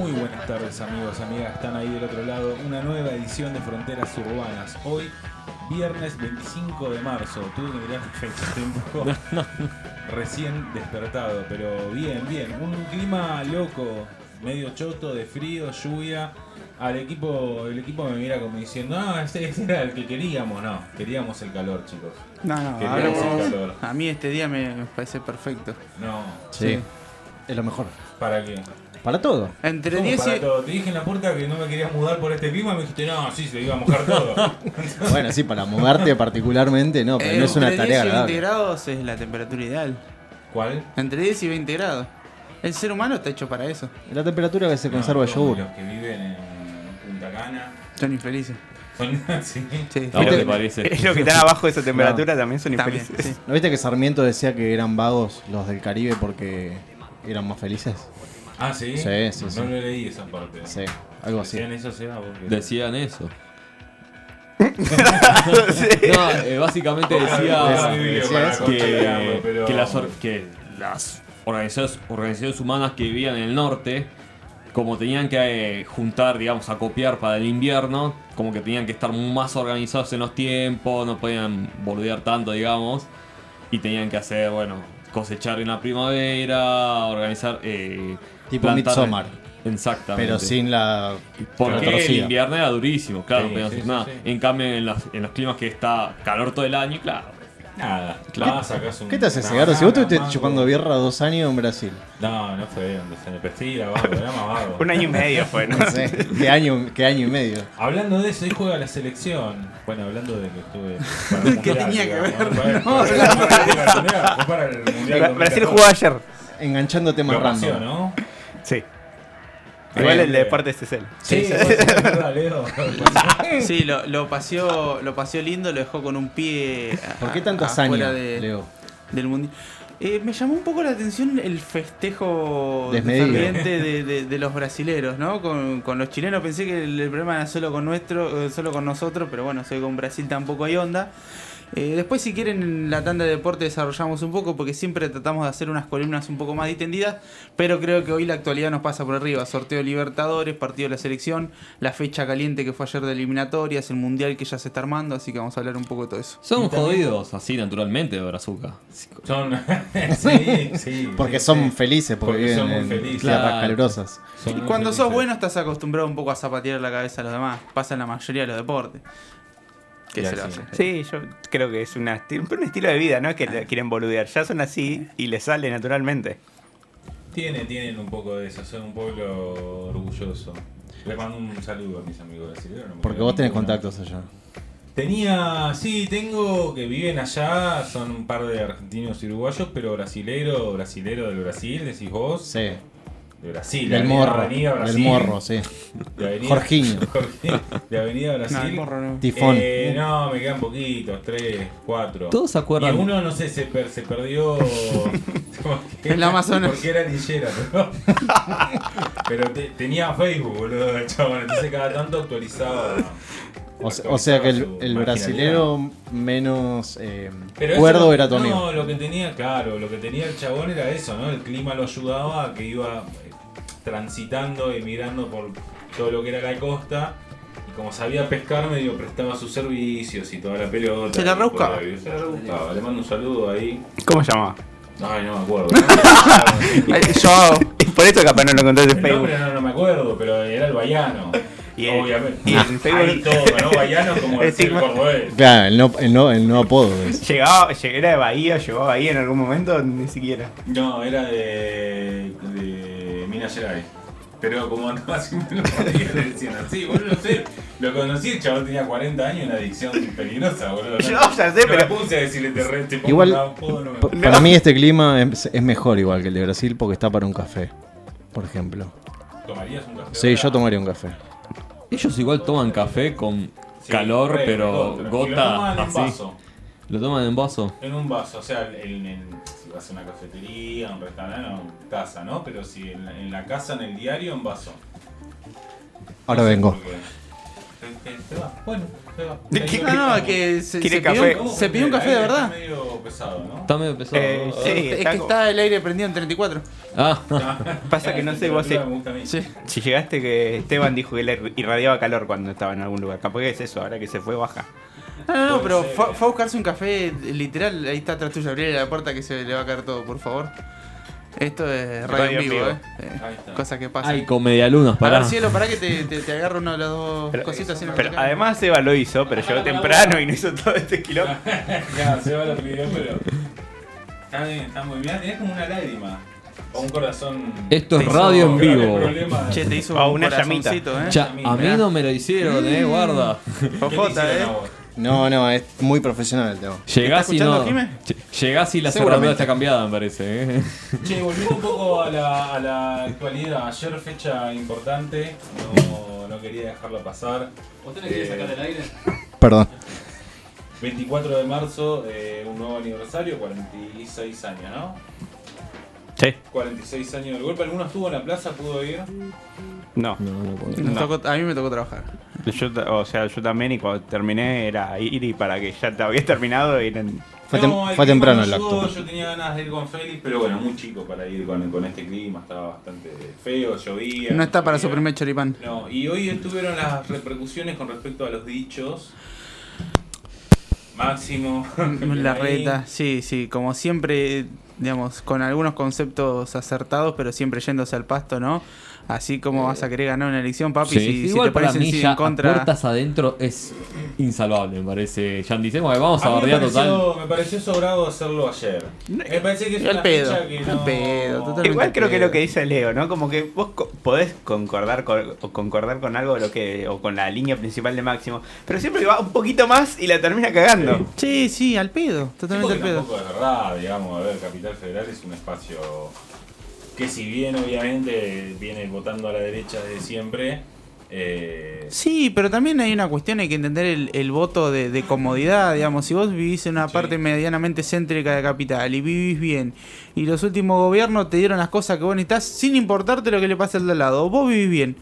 Muy buenas tardes amigos, amigas, están ahí del otro lado. Una nueva edición de Fronteras Urbanas. Hoy, viernes 25 de marzo. Tuve que mirar un poco recién despertado, pero bien, bien. Un clima loco, medio choto, de frío, lluvia. Al equipo, el equipo me mira como diciendo, ah, este, este era el que queríamos. No, queríamos el calor, chicos. No, no, Queríamos ahora- el calor. a mí este día me, me parece perfecto. No, Sí. Sí. Es lo mejor. ¿para qué? Para todo. Entre ¿Cómo 10 para y... todo? Te dije en la puerta que no me querías mudar por este clima y me dijiste, no, sí, se iba a mojar todo. Bueno, sí, para mudarte particularmente no, pero no es una entre tarea 10 y 20 agradable. grados es la temperatura ideal. ¿Cuál? Entre 10 y 20 grados. El ser humano está hecho para eso. La temperatura que se conserva el No, yogur. Los que viven en Punta Cana. Son infelices. Son sí. Sí. ¿A vos ¿Viste? te parece? Es lo que están abajo de esa temperatura también son También, infelices. sí. ¿No viste que Sarmiento decía que eran vagos los del Caribe porque eran más felices? Ah, sí. Sí, sí, no sí. lo leí esa parte. Sí, algo así. Decían eso, Seba, porque- Decían eso. No, eh, básicamente decía que, las, or- que las organizaciones, organizaciones humanas que vivían en el norte, como tenían que eh, juntar, digamos, a copiar para el invierno, como que tenían que estar más organizados en los tiempos, no podían boludear tanto, digamos, y tenían que hacer, bueno, cosechar en la primavera, organizar... Eh, Tipo plantar- Midsommar. Exactamente. Pero sin la. Porque el invierno era durísimo, claro, Sí, no podían sí, hacer nada. sí. En cambio, en los, en los climas que está calor todo el año, claro. Nada. Claro. Un- ¿Qué te hace cigarro? Si vos estuviste chupando birra dos años en Brasil. No, no fue dos años. Pero sí, era vago, era más vago. Un año y medio fue, ¿no? No sé, ¿qué año, qué año y medio? Hablando de eso, hoy juega la selección. Bueno, hablando de que estuve. para el ¿Qué tenía que ver? Brasil 2014. jugó ayer. Lo paseó, random. ¿no? Sí. Igual el de Eh, deportes es él. Sí, es verdad, Leo. Sí, lo, lo paseó, lo paseó lindo, lo dejó con un pie. a- ¿Por qué tanta hazaña, de- Leo? del mundial. Eh, me llamó un poco la atención el festejo Desmedido. ferviente de, de- de los brasileros, ¿no? Con, con los chilenos pensé que el, el problema era solo con nuestro, eh, solo con nosotros, pero bueno, sé que con Brasil tampoco hay onda. Eh, después, si quieren, en la tanda de deporte desarrollamos un poco, porque siempre tratamos de hacer unas columnas un poco más distendidas, pero creo que hoy la actualidad nos pasa por arriba. Sorteo de Libertadores, partido de la selección, la fecha caliente que fue ayer de eliminatorias, el mundial que ya se está armando, así que vamos a hablar un poco de todo eso. Son jodidos así naturalmente de Brazuca. Son. sí, sí. Porque sí, son sí. felices, porque, Porque viven son muy en felices. Claro. calurosas. Son Y cuando sos felices. bueno estás acostumbrado un poco a zapatear la cabeza a los demás. Pasa en la mayoría de los deportes. ¿Qué Y se le hace? Sí, yo creo que es una un estilo de vida, ¿no? Que le quieren boludear. Ya son así y les sale naturalmente. Tienen, tienen un poco de eso, son un pueblo orgulloso. Les mando un saludo a mis amigos brasileños. no me Porque vos tenés contactos allá. Tenía, sí, tengo que viven allá, son un par de argentinos y uruguayos, pero brasilero, brasilero del Brasil, decís vos. Sí. De Brasil, de Del morro. Avenida Del morro, sí. De Avenida, Jorginho. De Avenida No, Brasil. el morro no. Tifón. Eh, no, me quedan poquitos, tres, cuatro. ¿Todos se acuerdan? Y uno, no sé, se, per- se perdió. En la Amazonas. Porque era lillera, pero. pero te- tenía Facebook, boludo, el chabón. Entonces cada tanto actualizaba. O, se- o sea que el, brasilero menos eh, Pero eso cuerdo lo- era tu amigo. No, lo que tenía, claro, lo que tenía el chabón era eso, ¿no? El clima lo ayudaba a que iba transitando, emigrando por todo lo que era la costa. Y como sabía pescar, medio prestaba sus servicios y toda la pelota. Se la Y rebuscaba. Se la rebuscaba. Le mando un saludo ahí. ¿Cómo se llama? Ay, no me acuerdo. Yo. Y por eso capaz no lo encontraste en El Facebook. no, no me acuerdo, pero era el baiano. Y el- obviamente. y en Facebook- Ahí todo, ¿no? Como El cordobés. Claro, el no, el no, el no apodo. es. Llegaba, lleg- era de Bahía, llegó a Bahía en algún momento, ni siquiera. No, era de, Gerais. Pero como andaba siempre lo podía le decían así, boludo, no sé. Lo conocí, el chaval tenía 40 años y una adicción peligrosa, boludo. Yo ya sé, no me pero- puse a decirle te re, te pongo Igual, un apodo, no me- Pa- Para mí este clima es, es mejor igual que el de Brasil porque está para un café, por ejemplo. ¿Tomarías un café? Sí, ahora? yo tomaría un café. Ellos igual toman café con Sí, calor, re, pero recontra. Y gota Lo toman en así. vaso. Lo toman en vaso. En un vaso, o sea, en, en- si vas a una cafetería, un restaurante, no, casa, ¿no? Pero si en la, en la casa, en el diario, en vaso. Ahora No vengo. se va. Bueno, se va. ¿De qué? No, no, que se, ¿Quiere se pidió, café? un- se pidió un café de Está verdad. medio pesado, ¿no? Está medio pesado. Eh, sí. Es está que como- está el aire prendido en 34. Ah, Pasa que no sé, vos sí. sí. Si llegaste que Esteban dijo que le irradiaba calor cuando estaba en algún lugar. Capaz que es eso, ahora que se fue baja. No, no, no, pero fue, fue a buscarse un café literal. Ahí está atrás tuyo. Abrirle la puerta que se le va a caer todo, por favor. Esto es radio, Radio en vivo, vivo. eh. Eh, Ahí está. Cosa que pasa. hay con medialunas, A para. ver, cielo, para que te, te, te agarro una de las dos Pero, cositas. pero mercado. además Eva lo hizo, pero llegó temprano y no hizo todo este quilombo. Ya, se va la opinión, pero. Está bien, está muy bien. Es como una lágrima. O un corazón. Esto es radio en vivo. Che, te hizo Ah, un una corazoncito, eh. Ya, a mí no me lo hicieron, eh, guarda. ¿Qué te Ojota, eh. No, no, es muy profesional el tema. Llegás y escuchando, no. Llegás y la cerradura está cambiada, me parece. eh. Che, volviendo un poco a la, a la actualidad. Ayer fecha importante. No, no quería dejarla pasar. ¿Vos tenés que Eh, sacar del aire? Perdón. 24 de marzo, eh, un nuevo aniversario, 46 años, ¿no? Sí. 46 años del golpe. ¿Alguno estuvo en la plaza? ¿Pudo ir? No. Nos No. tocó- a mí me tocó trabajar. Yo, ta- o sea, yo también y cuando terminé era ir y para que ya te había terminado eran... Fue, No, tem- el fue clima temprano no el ayudó, acto. Yo tenía ganas de ir con Félix, pero bueno, muy chico para ir con, con este clima. Estaba bastante feo, llovía. No está para su primer choripán. No, y hoy estuvieron las repercusiones con respecto a los dichos. Máximo. La reta, sí, sí, como siempre, digamos, con algunos conceptos acertados, pero siempre yéndose al pasto, ¿no? Así como vas a querer ganar una elección, papi, Sí, si, si te para mí sí ya en contra. a puertas adentro es insalvable, me parece. Ya dicemos que vamos a, A bardear total. me pareció sobrado hacerlo ayer. Me parece que es una pedo, fecha que al no... pedo, totalmente. Igual creo que pedo. lo que dice Leo, ¿no? Como que vos co- podés concordar con, o concordar con algo lo que, o con la línea principal de Máximo, pero siempre va un poquito más y la termina cagando. Sí, sí, al pedo, totalmente al pedo. tampoco es verdad, digamos, a ver, Capital Federal es un espacio que si bien obviamente viene votando a la derecha desde siempre, eh, Sí, pero también hay una cuestión, hay que entender el, el voto de, de comodidad, digamos, si vos vivís en una Sí. parte medianamente céntrica de capital y vivís bien, y los últimos gobiernos te dieron las cosas que vos necesitas sin importarte lo que le pase al de al lado, vos vivís bien.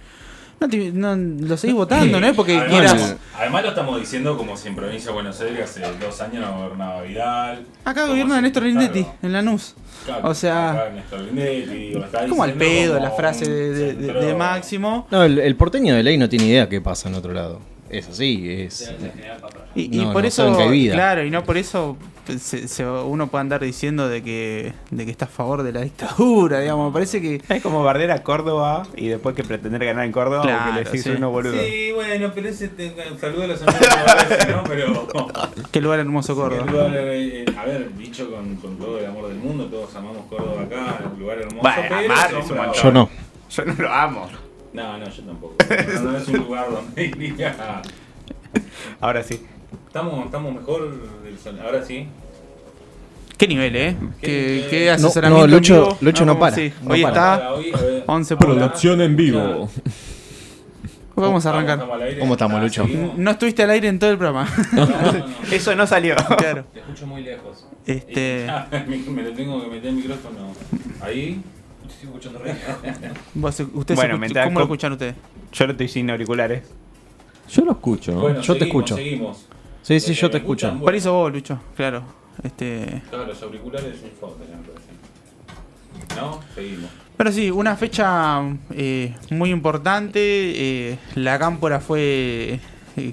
No, te- no lo seguís votando, ¿no es porque además, quieras... además lo estamos diciendo como si en provincia de Buenos Aires hace dos años no gobernaba Vidal. Acá como gobierna si- Néstor Lindetti, claro, en Lanús. claro, O sea, acá Néstor Lindetti, digo, está Como al diciendo pedo como la frase de, de- de- de centro- Máximo. No, el, el porteño de ley no tiene idea qué pasa en otro lado. Es así, es. En general, papá. Y, y No, por no eso, saben que hay vida. claro, y no por eso se- se- uno puede andar diciendo de que, de que está a favor de la dictadura, digamos. Me parece que Es como barder a Córdoba y después que pretender ganar en Córdoba Claro, que le decís sí. uno boludo. Sí, bueno, pero ese te, saludo a los amigos de ¿no? Pero. qué lugar hermoso Córdoba. El lugar, eh, a ver, dicho con, con todo el amor del mundo, todos amamos Córdoba acá, un lugar hermoso. Bueno, pero amar. Yo no. Yo no lo amo. No, no, yo tampoco. No, no es un lugar donde iría. Ahora sí. Estamos, estamos mejor. del sol- Ahora sí. Qué nivel, ¿eh? Qué Qué, qué No, asesoramiento no, Lucho-. Lucho no para, sí, no hoy para. está. Ahora, hoy, a ver, 11 ahora- Producción en vivo. Vamos a arrancar. ¿Cómo estamos, Ah, Lucho? seguimos. No estuviste al aire en todo el programa. No, no, no. Eso no salió. claro. Te escucho muy lejos. Este, Y ya, me, me lo tengo que meter el micrófono. Ahí. Estoy escuchando re. vos, ustedes Bueno, escuch- mientras ¿Cómo lo escuchan ustedes? Yo lo estoy sin auriculares. Yo lo escucho. ¿no? Bueno, Yo te escucho. Seguimos. Sí, sí, yo te ¿me escucho. escuchan? Por eso vos, Lucho, claro. Este, Claro, los auriculares es un fondo. ¿No? Seguimos. Pero sí, una fecha eh, muy importante. eh, la Cámpora fue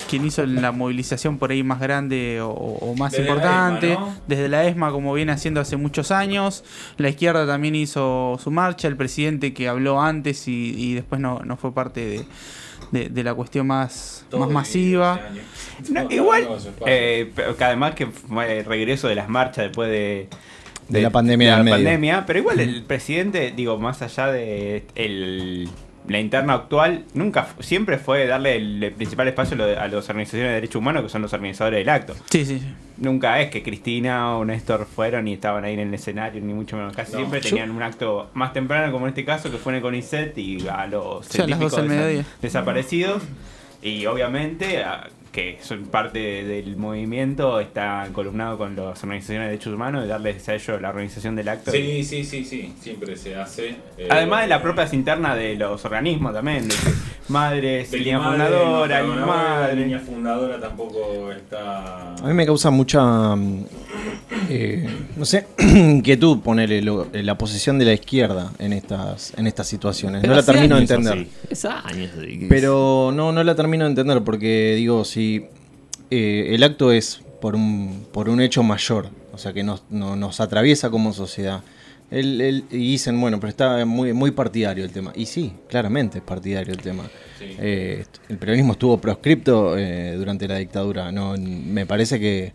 quien hizo la movilización por ahí más grande o, o más Desde la importante. ESMA, ¿no? Desde la ESMA, como viene haciendo hace muchos años. La izquierda también hizo su marcha. El presidente que habló antes y, y después no, no fue parte de, de- de la cuestión más, Todo más masiva. No, igual, eh, que además que fue el regreso de las marchas después de, De la pandemia de la pandemia, pero igual el presidente, digo, más allá de el, la interna actual, nunca siempre fue darle el, principal espacio a las organizaciones de derechos humanos que son los organizadores del acto. Sí, sí, sí. Nunca es que Cristina o Néstor fueron y estaban ahí en el escenario, ni mucho menos. Casi No. siempre Yo- tenían un acto más temprano, como en este caso, que fue en el CONICET y a los Sí, a las 12 del científicos mediodía. desaparecidos. Y obviamente, a- que son parte del movimiento, está columnado con las organizaciones de derechos humanos y darles a ellos la organización del acto. Sí, sí, sí, sí. Siempre se hace. eh, Además de las propias internas de los organismos también. de Betty línea Madre, fundadora, no, la madre. línea fundadora tampoco está. A mí me causa mucha, mm, eh, no sé, inquietud ponerle lo- la posición de la izquierda en estas, en estas situaciones. Pero no la termino de entender. Es años. que- Pero no, no la termino de entender porque digo, si eh, el acto es por un, por un hecho mayor, o sea que nos, no- nos atraviesa como sociedad. El- el- y dicen, bueno, pero está muy, muy partidario el tema. Y sí, claramente es partidario el tema. Sí. Eh, el peronismo estuvo proscripto eh, durante la dictadura. No, me parece que,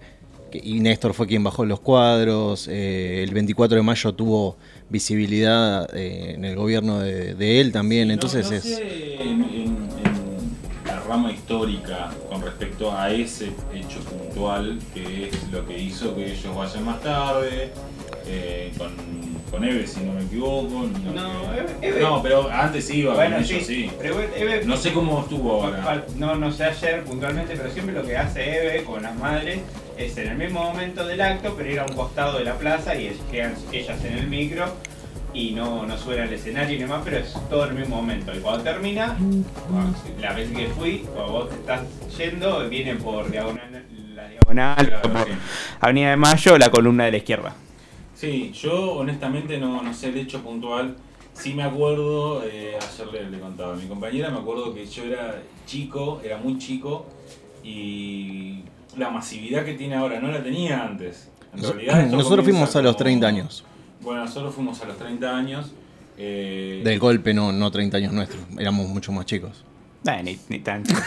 que- y Néstor fue quien bajó los cuadros. eh, el 24 de mayo tuvo visibilidad eh, en el gobierno de, de él también. No- Entonces no es. sé en, en- en la rama histórica con respecto a ese hecho puntual que es lo que hizo que ellos vayan más tarde con, con Eve si no me equivoco no, No, Eve- Eve- no, pero antes iba Bueno, con sí, ellos sí Pero Eve- no sé cómo estuvo ahora No, no sé ayer puntualmente, pero siempre lo que hace Eve con las madres es en el mismo momento del acto, pero ir a un costado de la plaza y es- quedan ellas en el micro y no, no suena al escenario y demás, pero es todo en el mismo momento. Y cuando termina, cuando- la vez que fui, cuando vos te estás yendo, viene por diagonal, la diagonal, por sí. Avenida de Mayo, la columna de la izquierda. Sí, yo honestamente no, no sé el hecho puntual. Sí me acuerdo, eh, ayer le, le contaba a mi compañera, me acuerdo que yo era chico, era muy chico y la masividad que tiene ahora no la tenía antes. En realidad esto Nosotros fuimos a los como- 30 años. Bueno, nosotros fuimos a los 30 años. eh, Del golpe, no, no 30 años nuestros. Éramos mucho más chicos. Nah, ni, ni tanto.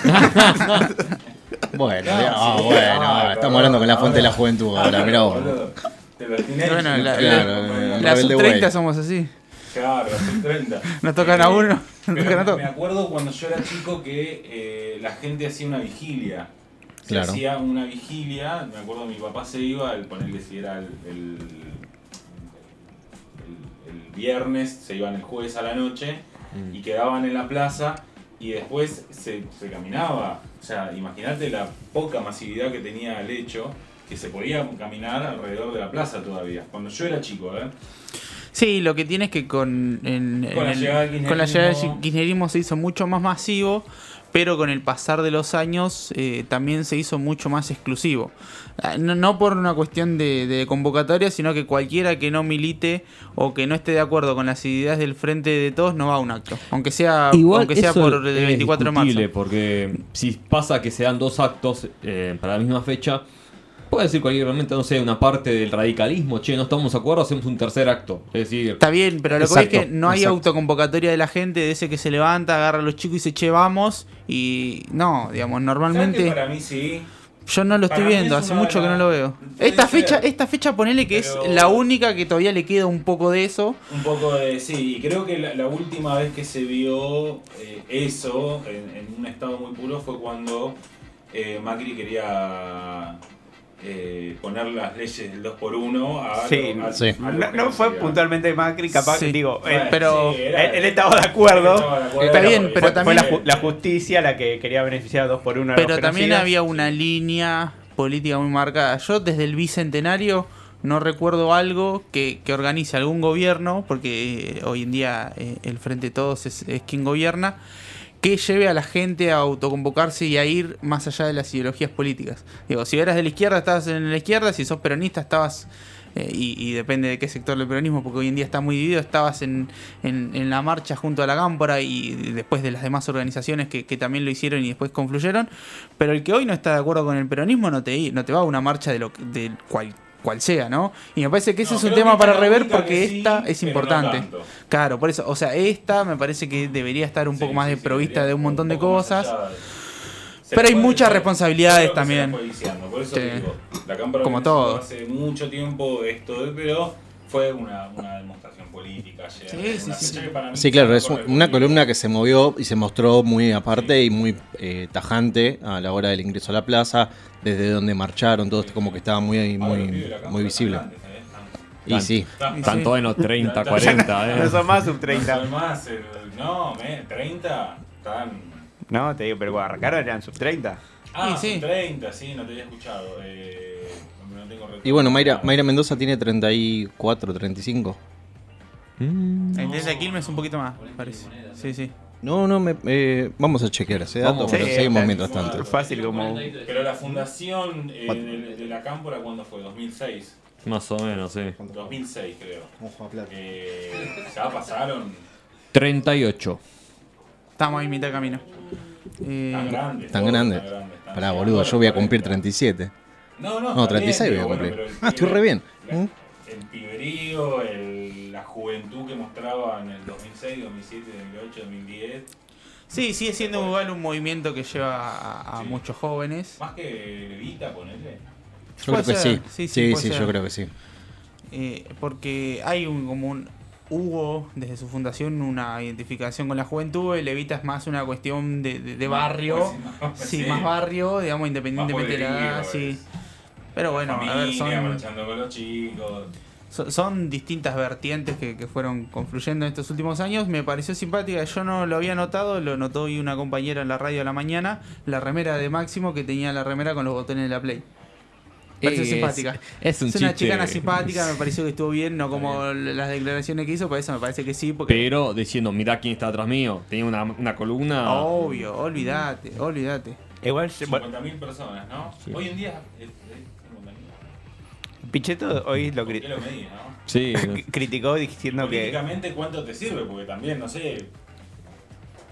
Bueno, No, ya- ah, sí, bueno, estamos hablando con la fuente de la juventud ahora, mirá vos. De los teenagers, Bueno, la, Claro, la- la sub-30 Way. somos así. Claro, los 30. Nos tocan a uno, nos Pero tocan a me- todos. Me acuerdo cuando yo era chico que eh, la gente hacía una vigilia. Se Claro. hacía una vigilia, me acuerdo mi papá se iba, el ponerle si era el, el, el- el viernes, se iban el jueves a la noche y quedaban en la plaza y después se, se caminaba. O sea, imagínate la poca masividad que tenía el hecho que se podía caminar alrededor de la plaza todavía. Cuando yo era chico, ¿eh? Sí, lo que tiene es que con, en- Con en la el- llegada del con la llegada del kirchnerismo- se hizo mucho más masivo, pero con el pasar de los años eh, también se hizo mucho más exclusivo. Ah, No, no por una cuestión de, de convocatoria, sino que cualquiera que no milite o que no esté de acuerdo con las ideas del frente de todos no va a un acto, aunque sea, aunque sea por el es 24 de marzo. porque si pasa que se dan dos actos eh, para la misma fecha, puede decir cualquier momento, no sé, una parte del radicalismo, che, no estamos de acuerdo, hacemos un tercer acto. Es decir, Está bien, pero lo que voy es que Exacto, no hay exacto. autoconvocatoria de la gente, de ese que se levanta, agarra a los chicos y se che, vamos. Y no, digamos, ¿Sabes que normalmente Para mí sí. yo no lo estoy viendo, es hace mucho que no lo veo. Esta fecha, esta fecha ponele que Pero- es la única que todavía le queda un poco de eso. Un poco de. Sí, y creo que la, la última vez que se vio eh, eso en, en un estado muy puro fue cuando eh, Macri quería eh, poner las leyes del 2x1 a. Sí, a- sí. a lo No, fue puntualmente Macri, capaz, Sí. digo, Bueno, eh, pero sí, era- él, él estaba de acuerdo. Estaba de acuerdo, Está bien, porque pero fue, también- fue la, ju- la justicia la que quería beneficiar a dos por uno a los Pero también había una línea política muy marcada. Yo desde el bicentenario no recuerdo algo que, que organice algún gobierno, porque eh, hoy en día eh, el Frente de Todos es, es quien gobierna, que lleve a la gente a autoconvocarse y a ir más allá de las ideologías políticas. Digo, si eras de la izquierda, estabas en la izquierda, si sos peronista, estabas... eh, y, depende de qué sector del peronismo, porque hoy en día está muy dividido, estabas en, en- la marcha junto a la Cámpora y después de las demás organizaciones que, que también lo hicieron y después confluyeron, pero el que hoy no está de acuerdo con el peronismo no te, va a una marcha de lo de cual, cual sea, ¿no? Y me parece que ese No, es un tema para rever porque sí, esta es no importante. Claro, por eso, o sea, esta me parece que debería estar un Sí, poco más sí, provista de un montón de cosas. Pero hay muchas responsabilidades también. Por eso digo, la Como todo. Hace mucho tiempo esto, pero fue una, una demostración ayer. Sí, sí, sí, sí. que para mí Sí, claro, es una columna que se movió y se mostró muy aparte y muy eh, tajante a la hora del ingreso a la plaza, desde donde marcharon, todo esto como que estaba muy, muy, muy visible. ¿eh? Y sí, están- todos en los 30, Está- 40, No eh. son más sub No 30. son más, el- no, me, 30 están. No, te digo, pero cuando arrancaron eran sub 30. Ah, Sí, sí. son 30, sí, no te había escuchado. Eh, no tengo y bueno, Mayra, Mayra Mendoza tiene 34, 35. Mm. El de Quilmes un poquito más, parece. Sí, sí. No, no, me, eh, vamos a chequear ese dato, Vamos. pero Sí, seguimos mientras tanto. Fácil como. Pero la fundación eh, de, de la Cámpora, ¿cuándo fue? 2006. Más o menos, sí. 2006, creo. Eh, ya pasaron 38. Estamos ahí mitad de camino. Eh, tan grandes. Tan todos grande. tan grandes, tan- Pará, llegando boludo, a yo voy a cumplir 40. 37. No, no, No, está 36 bien, voy a pero cumplir. bueno, pero el Ah, estoy pibe- re bien. la- ¿Mm? El piberío, el- la juventud que mostraba en el 2006, 2007, 2008, 2010. Sí, sigue siendo igual un movimiento que lleva a, a Sí. muchos jóvenes. Más que Levita, ponele. Yo creo que sí. sí, sí, Sí, sí, yo creo que sí. eh, porque hay un como un hubo desde su fundación una identificación con la juventud. El Levita es más una cuestión de, de- de barrio. Pues, no, Sí, sí. más barrio, digamos, independientemente de la edad. Sí. Pero bueno, a ver, Familia, son, marchando con los chicos. Son, son distintas vertientes que, que fueron confluyendo en estos últimos años. Me pareció simpática, yo no lo había notado, lo notó hoy una compañera en la radio a la mañana, la remera de Máximo que tenía la remera con los botones de la Play. Me pareció Es- simpática. Es un Es una chiste. chicana simpática, me pareció que estuvo bien, no como las declaraciones que hizo, por eso me parece que sí, porque... Pero diciendo, mirá quién está atrás mío. Tenía una, una columna. Obvio, olvídate, olvídate. Igual, bueno, 50.000 personas, ¿no? Hoy en día 50.000. Pichetto hoy lo, ¿Por cri- lo medís, no? Sí. criticó diciendo que. Políticamente, ¿cuánto te sirve? Porque también, no sé.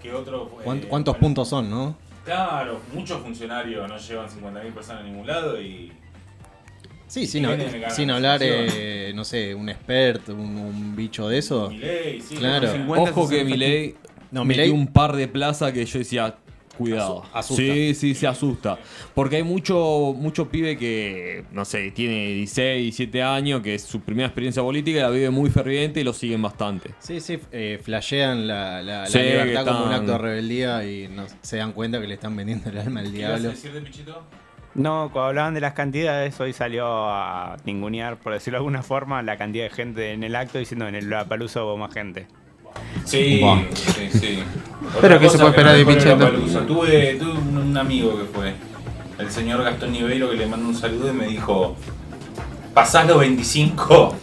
¿Qué otro. eh, ¿Cuánt- ¿Cuántos bueno, puntos son, no? Claro, muchos funcionarios no llevan 50.000 personas a ningún lado y. Sí, sin, sin hablar, eh, no sé, un expert, un, un bicho de eso. Milei, sí, Claro. no sé. 50, Ojo que 60. Milei No, metió Milei- un par de plazas que yo decía, cuidado. Asu- asusta. Sí, sí, se asusta. Porque hay mucho, mucho pibe que, no sé, tiene 16, 17 años, que es su primera experiencia política y la vive muy ferviente y lo siguen bastante. Sí, sí, eh, flashean la, la- la Sí, libertad como un acto de rebeldía y no, se dan cuenta que le están vendiendo el alma al ¿Qué ibas a diablo. decir de Pichito? No, cuando hablaban de las cantidades, hoy salió a ningunear, por decirlo de alguna forma, la cantidad de gente en el acto, diciendo que en el Lollapalooza hubo más gente. Sí, sí, sí. Pero ¿qué se puede esperar de Pichetto? Tuve, tuve un, amigo que fue, el señor Gastón Niveiro, que le mando un saludo y me dijo: Pasás los 25,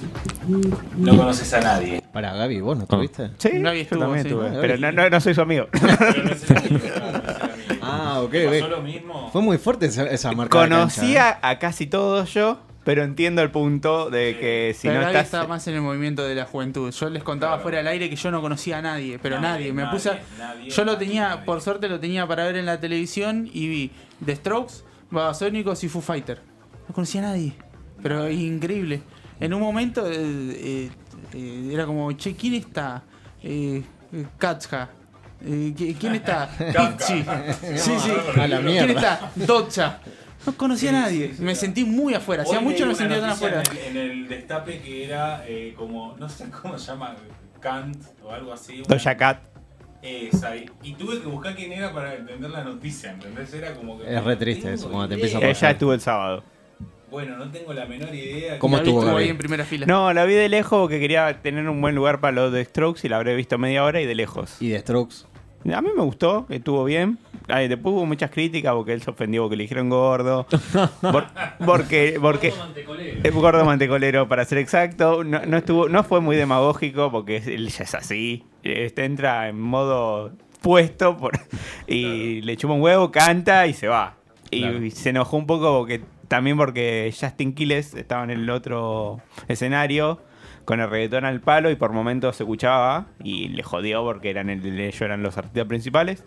no conoces a nadie. Para Gaby, ¿vos no estuviste? Sí, Gaby yo estuvo, también sí. estuve, pero no, no, no soy su amigo. Pero no es el amigo, no es amigo. Ah, ok, ¿Te ok. pasó lo mismo? Fue muy fuerte esa, esa marca. de cancha, ¿eh? Conocía a casi todos yo, pero entiendo el punto de que si pero no estás... estaba más en el movimiento de la juventud. Yo les contaba Claro. fuera del aire que yo no conocía a nadie, pero nadie. Nadie, Me puse nadie, Yo lo tenía, nadie. por suerte lo tenía para ver en la televisión y vi The Strokes, Babasónicos y Foo Fighter. No conocía a nadie, pero increíble. En un momento eh, eh, eh, era como, che, ¿quién está? Eh, eh, Katja. Eh, ¿qui- ¿Quién está? Pichi. Sí, sí. A la ¿Quién está? Docha. No conocía a nadie. Me sentí muy afuera. Hacía mucho no me sentía tan afuera. En el, en el destape que era eh, como, no sé cómo se llama, Kant o algo así. una- Doja Cat. Esa, y, y tuve que buscar quién era para entender la noticia, ¿entendés? Era como que. Es re triste eso, cuando te empieza a Ella estuvo el sábado. Bueno, no tengo la menor idea. ¿Cómo Gaby estuvo, ahí en primera fila. No, la vi de lejos porque quería tener un buen lugar para los de Strokes y la habré visto media hora y de lejos. Y de Strokes. A mí me gustó, estuvo bien. Ay, después hubo muchas críticas porque él se ofendió porque le dijeron gordo. Por- porque, porque es gordo mantecolero para ser exacto. No, no estuvo, no fue muy demagógico porque él ya es así. Este entra en modo puesto por, y le chupa un huevo, canta y se va. Y, Claro. se enojó un poco porque también porque Justin Quiles estaba en el otro escenario con el reggaetón al palo y por momentos se escuchaba y le jodió porque eran el, ellos eran los artistas principales.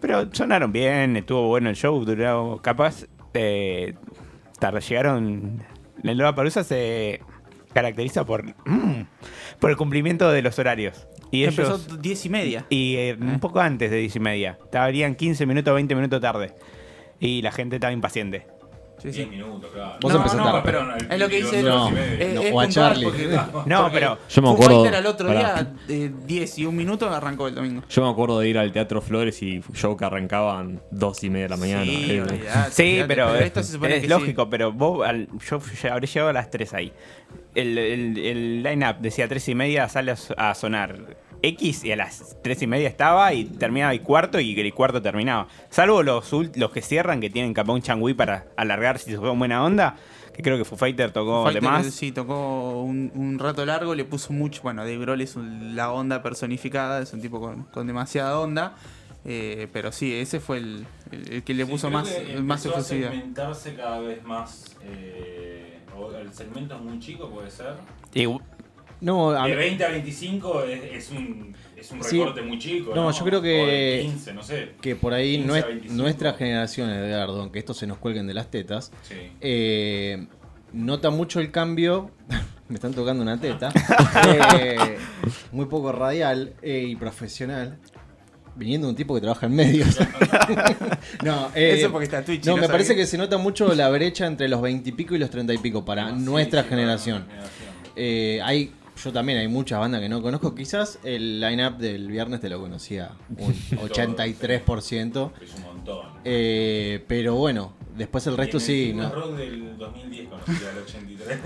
Pero sonaron bien, estuvo bueno el show, duró capaz. Eh, tar- llegaron. La Lola Palusa se caracteriza por, mm, por el cumplimiento de los horarios. Y Empezó ellos. 10 y media. Y eh, un poco antes de 10 y media. Estarían 15 minutos, 20 minutos tarde. Y la gente estaba impaciente. Sí, 10 sí. minutos, claro. Vos no, no, a- pero el es lo que dice. dos No, eh, no, es o a puntual Charlie. porque- No, porque pero- Yo me Foo acuerdo- Fighter al otro pará. día, eh, 10 y un minuto, arrancó el domingo. Yo me acuerdo de ir al Teatro Flores y show que arrancaban dos y media de la mañana. Sí, Eh, olvidate, Sí, olvidate, pero, es, esto se supone es que lógico, pero vos, al- yo ya habré llegado a las 3 ahí. El, el, el line-up decía 3 y media, sale a sonar X y a las 3 y media estaba y terminaba el cuarto y el cuarto terminaba. Salvo los, ult- los que cierran, que tienen capaz un changui para alargar si se fue en buena onda, que creo que Foo Fighter tocó Fighter, de más. Sí, tocó un, un rato largo, le puso mucho. Bueno, Dave Grohl es un- la onda personificada, es un tipo con, con demasiada onda. eh, pero sí, ese fue el, el- el que le Sí, puso más, que más efusividad. segmentarse cada vez más. eh, o el segmento es muy chico, puede ser. Y- No, a- De 20 a 25 es, es un, es un Sí. recorte muy chico. No, No, yo creo que- O de 15, no sé. que por ahí 15 a nues- 25. nuestra generación, Edgardo, aunque esto se nos cuelguen de las tetas, Sí. eh, nota mucho el cambio. Me están tocando una teta. eh, muy poco radial eh, y profesional. Viniendo de un tipo que trabaja en medios. no, eh, Eso porque está Twitch. y no, me parece que se nota mucho la brecha entre los 20 y pico y los 30 y pico para Sí, nuestra sí, generación. nuestra generación. Eh, hay, yo también hay muchas bandas que no conozco. Quizás el line-up del viernes te lo conocía un 83%. Es un montón. Eh, pero bueno, después el resto Y en sí. el ¿no? Rock del 2010 conocía el 83.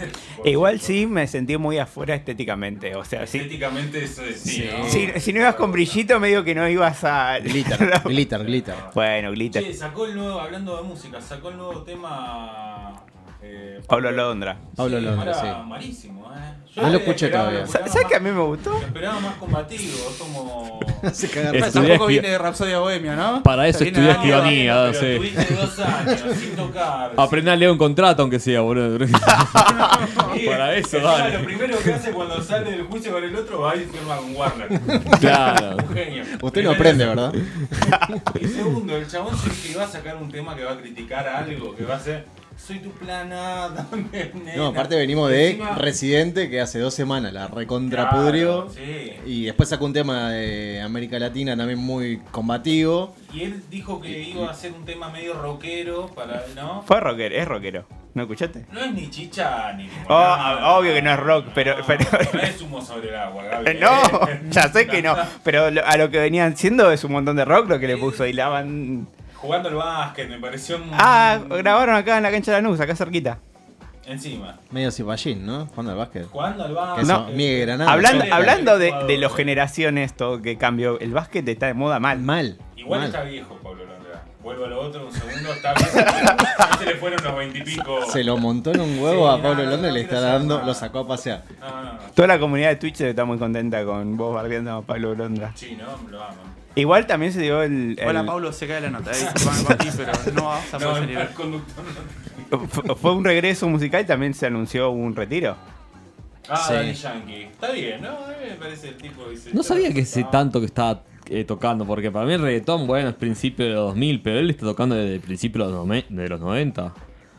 e igual sí me sentí muy afuera estéticamente. O sea, sí. Estéticamente eso es sí, Sí. ¿no? Si, si no ibas con brillito, medio que no ibas a. Glitter, glitter, glitter. bueno, glitter. Che, sacó el nuevo, hablando de música, sacó el nuevo tema. Eh, Pablo Londra. Pablo sí, Londra, sí. malísimo, ¿eh? No lo escuché todavía. ¿Sabes que a mí me gustó? lo esperaba más combativo, como. Se caga Es- risa. Tampoco viene de Rapsodia Bohemia, ¿no? Para eso escribanía. Pero sí. Tuviste dos años sin tocar. Aprende a leer un contrato, aunque sea, boludo. Para eso, dale. Lo primero que hace cuando sale del juicio con el otro va y firma con Warner. Claro. Un genio. Usted no aprende. ¿verdad? Y segundo, el chabón que va a sacar un tema que va a criticar algo, que va a ser soy tu plana, dame nena". No, aparte venimos de Encima- Residente, que hace dos semanas la Claro, recontrapudrió. sí. Y después sacó un tema de América Latina también muy combativo. Y él dijo que iba a hacer un tema medio rockero para, ¿no? Fue rockero, es rockero. ¿No escuchaste? No es ni chicha ni Oh, limonada. obvio que no es rock, pero- pero- No es humo sobre el agua, Gaby. Eh, No, ya sé que no. Pero lo- a lo que venían siendo es un montón de rock lo que le puso. Y la van. Jugando al básquet, me pareció un... Ah, grabaron acá en la cancha de Lanús, acá cerquita. Encima. Medio cipallín, ¿no? Jugando al básquet. Jugando al Que básquet. eso, Miguel Granada. Hablando, hablando de, de los generaciones, todo que cambió, el básquet está de moda mal. Mal. Igual mal. está viejo Pablo Londra. Vuelvo a lo otro un segundo, está. Ya se le fueron los veintipico. Se lo montó en un huevo Sí, a Pablo no, no, Londra y no le está dando, nada. lo sacó a pasear. No, no, no. Toda la comunidad de Twitch está muy contenta con vos bardeando a Pablo Londra. Sí, no, lo aman. Igual también se dio el. el- Hola, Pablo, se cae la nota. Eh, papi, pero no vas a poder salir. Fue un regreso musical y también se anunció un retiro. Ah, Sí. Daddy Yankee. Está bien, ¿no? A mí me parece el tipo que dice. No sabía que sé Ah, tanto que estaba eh, tocando, porque para mí el reggaetón, bueno, es principio de los 2000, pero él está tocando desde el principio de los, de los 90.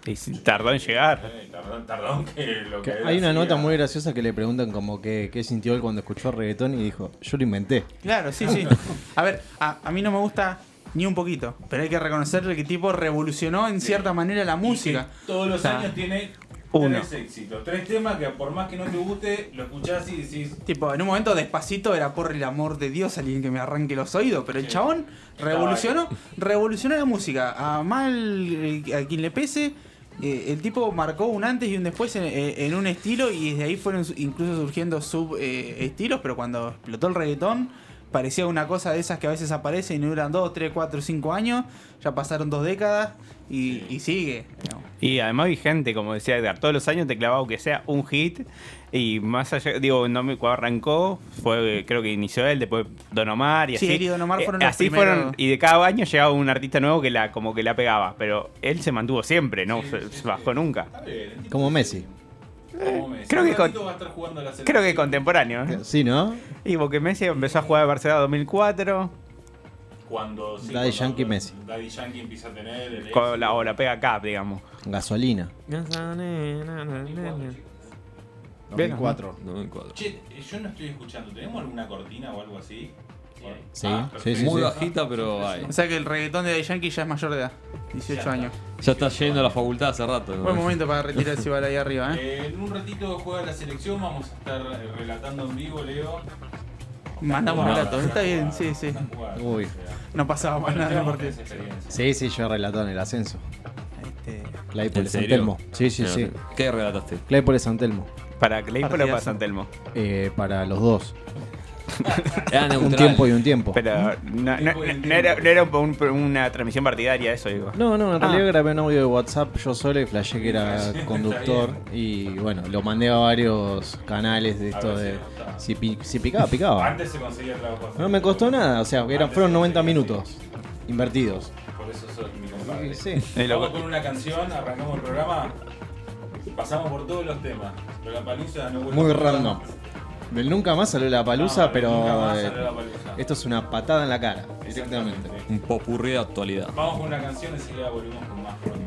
Y si tardó en llegar. eh, Tardón, tardón que lo que Que él hay una hacía. nota muy graciosa que le preguntan como que, qué sintió él cuando escuchó reggaetón y dijo, yo lo inventé. Claro, sí, sí. A ver, a, a mí no me gusta ni un poquito, pero hay que reconocerle que tipo revolucionó en cierta manera la Y que música. Todos los O sea, años tiene uno. tres éxitos. Tres temas que por más que no te guste, lo escuchás y decís. Tipo, en un momento despacito era por el amor de Dios alguien que me arranque los oídos, pero el chabón revolucionó, revolucionó la música. A mal, a quien le pese, eh, el tipo marcó un antes y un después en, eh, en un estilo y desde ahí fueron incluso surgiendo sub eh, estilos, pero cuando explotó el reggaetón parecía una cosa de esas que a veces aparece y no duran 2, 3, 4, 5 años, ya pasaron dos décadas y, y sigue. Y además vigente, como decía Edgar, todos los años te clavaba que sea un hit. Y más allá, digo, no me, cuando arrancó, fue creo que inició él, después Don Omar y Sí, así. y Don Omar Eh, fueron los así primeros. fueron, y de cada año llegaba un artista nuevo que la como que la pegaba. Pero él se mantuvo siempre, no Sí, se, sí, se sí, bajó sí. nunca. Como Messi. Creo que con- ratito va a estar jugando a la Creo que selección. contemporáneo. ¿eh? Sí, ¿no? Y porque Messi empezó a jugar a Barcelona 2004, Cuando, sí, Daddy cuando Yankee, Messi. Daddy Yankee empieza a tener el con la, o la pega acá, digamos. Gasolina. 2004. 2004. Che, yo no estoy escuchando. ¿Tenemos alguna cortina o algo así? Sí, Ah, sí, sí, Muy sí. bajita, pero hay. O sea que el reggaetón de Daddy Yankee ya es mayor de edad, 18 Ya años. Ya está yendo a la facultad hace rato. ¿no? Buen momento para retirarse igual ahí arriba, ¿eh? Eh, en un ratito juega la selección, vamos a estar eh, relatando en vivo, Leo. Mandamos No, relatos, está bien, sí, sí. Uy. No pasaba más nada en el tenemos partido. esa experiencia. Sí, sí, yo relató en el ascenso. Este, Claypole ¿En San? Telmo. Sí, sí, No, sí. ¿Qué relataste? Claypole San Telmo. Para Claypole o para. San Telmo. Eh, para los dos. Era Un neutral. tiempo y un tiempo. Pero no, no- no- no era, no era un- una transmisión partidaria, eso digo. No, no, en Ah. realidad grabé un audio de WhatsApp yo solo y flashé que era conductor. Y bueno, lo mandé a varios canales de A esto ver de. si. Si, pi- si picaba, picaba. Antes se conseguía trabajo. No me costó nada, o sea, eran, fueron se 90 conseguía minutos invertidos. Por eso sos mi compadre. Sí. Eh, lo- Vamos con una canción, arrancamos el programa. Pasamos por todos los temas. Pero la palusa no vuelve Muy nunca random. Del nunca más salió la palusa, No, pero nunca más eh, salió la palusa. esto es una patada en la cara, directamente. Exactamente. Un popurrí de actualidad. Vamos con una canción, enseguida volvemos con más fronteras.